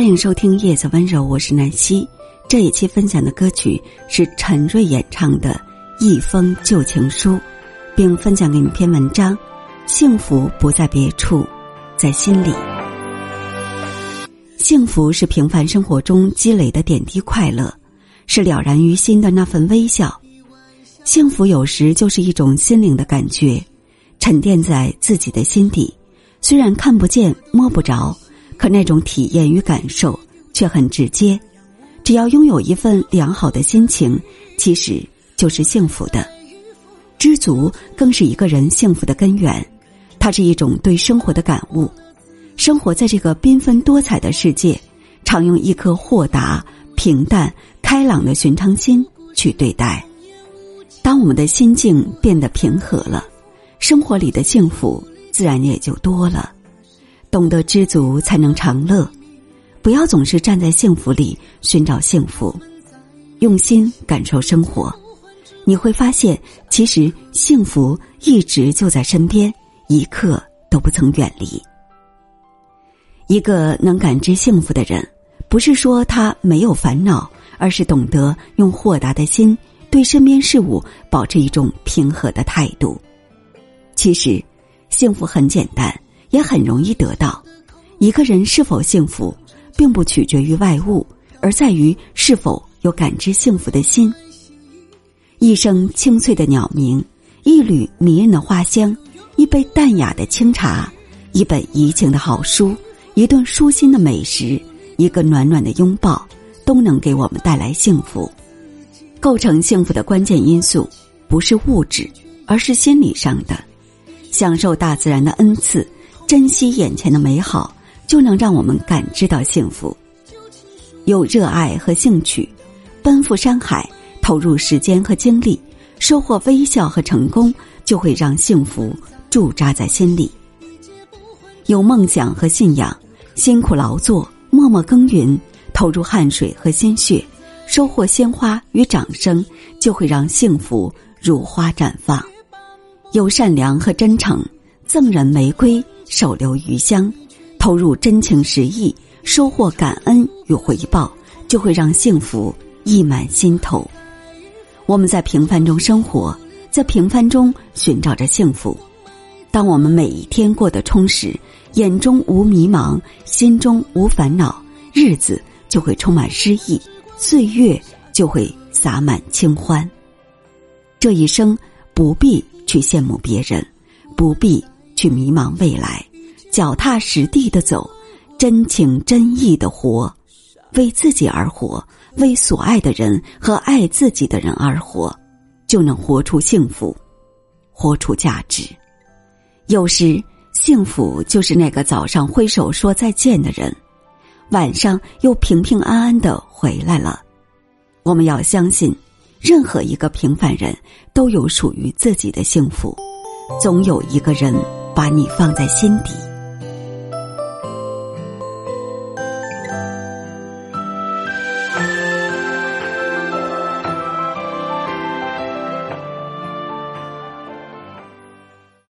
欢迎收听《夜色温柔》，我是南希。这一期分享的歌曲是陈瑞演唱的《一封旧情书》，并分享给你篇文章：幸福不在别处，在心里。幸福是平凡生活中积累的点滴快乐，是了然于心的那份微笑。幸福有时就是一种心灵的感觉，沉淀在自己的心底，虽然看不见摸不着。可那种体验与感受却很直接，只要拥有一份良好的心情，其实就是幸福的。知足更是一个人幸福的根源，它是一种对生活的感悟。生活在这个缤纷多彩的世界，常用一颗豁达、平淡、开朗的寻常心去对待。当我们的心境变得平和了，生活里的幸福自然也就多了。懂得知足，才能长乐。不要总是站在幸福里寻找幸福，用心感受生活，你会发现，其实幸福一直就在身边，一刻都不曾远离。一个能感知幸福的人，不是说他没有烦恼，而是懂得用豁达的心对身边事物保持一种平和的态度。其实，幸福很简单。也很容易得到。一个人是否幸福，并不取决于外物，而在于是否有感知幸福的心。一声清脆的鸟鸣，一缕迷人的花香，一杯淡雅的清茶，一本怡情的好书，一顿舒心的美食，一个暖暖的拥抱，都能给我们带来幸福。构成幸福的关键因素，不是物质，而是心理上的。享受大自然的恩赐。珍惜眼前的美好，就能让我们感知到幸福。有热爱和兴趣，奔赴山海，投入时间和精力，收获微笑和成功，就会让幸福驻扎在心里。有梦想和信仰，辛苦劳作，默默耕耘，投入汗水和心血，收获鲜花与掌声，就会让幸福如花绽放。有善良和真诚，赠人玫瑰。手留余香，投入真情实意，收获感恩与回报，就会让幸福溢满心头。我们在平凡中生活，在平凡中寻找着幸福。当我们每一天过得充实，眼中无迷茫，心中无烦恼，日子就会充满诗意，岁月就会洒满清欢。这一生不必去羡慕别人，不必。去迷茫未来，脚踏实地的走，真情真意的活，为自己而活，为所爱的人和爱自己的人而活，就能活出幸福，活出价值。有时，幸福就是那个早上挥手说再见的人，晚上又平平安安的回来了。我们要相信，任何一个平凡人都有属于自己的幸福，总有一个人。把你放在心底。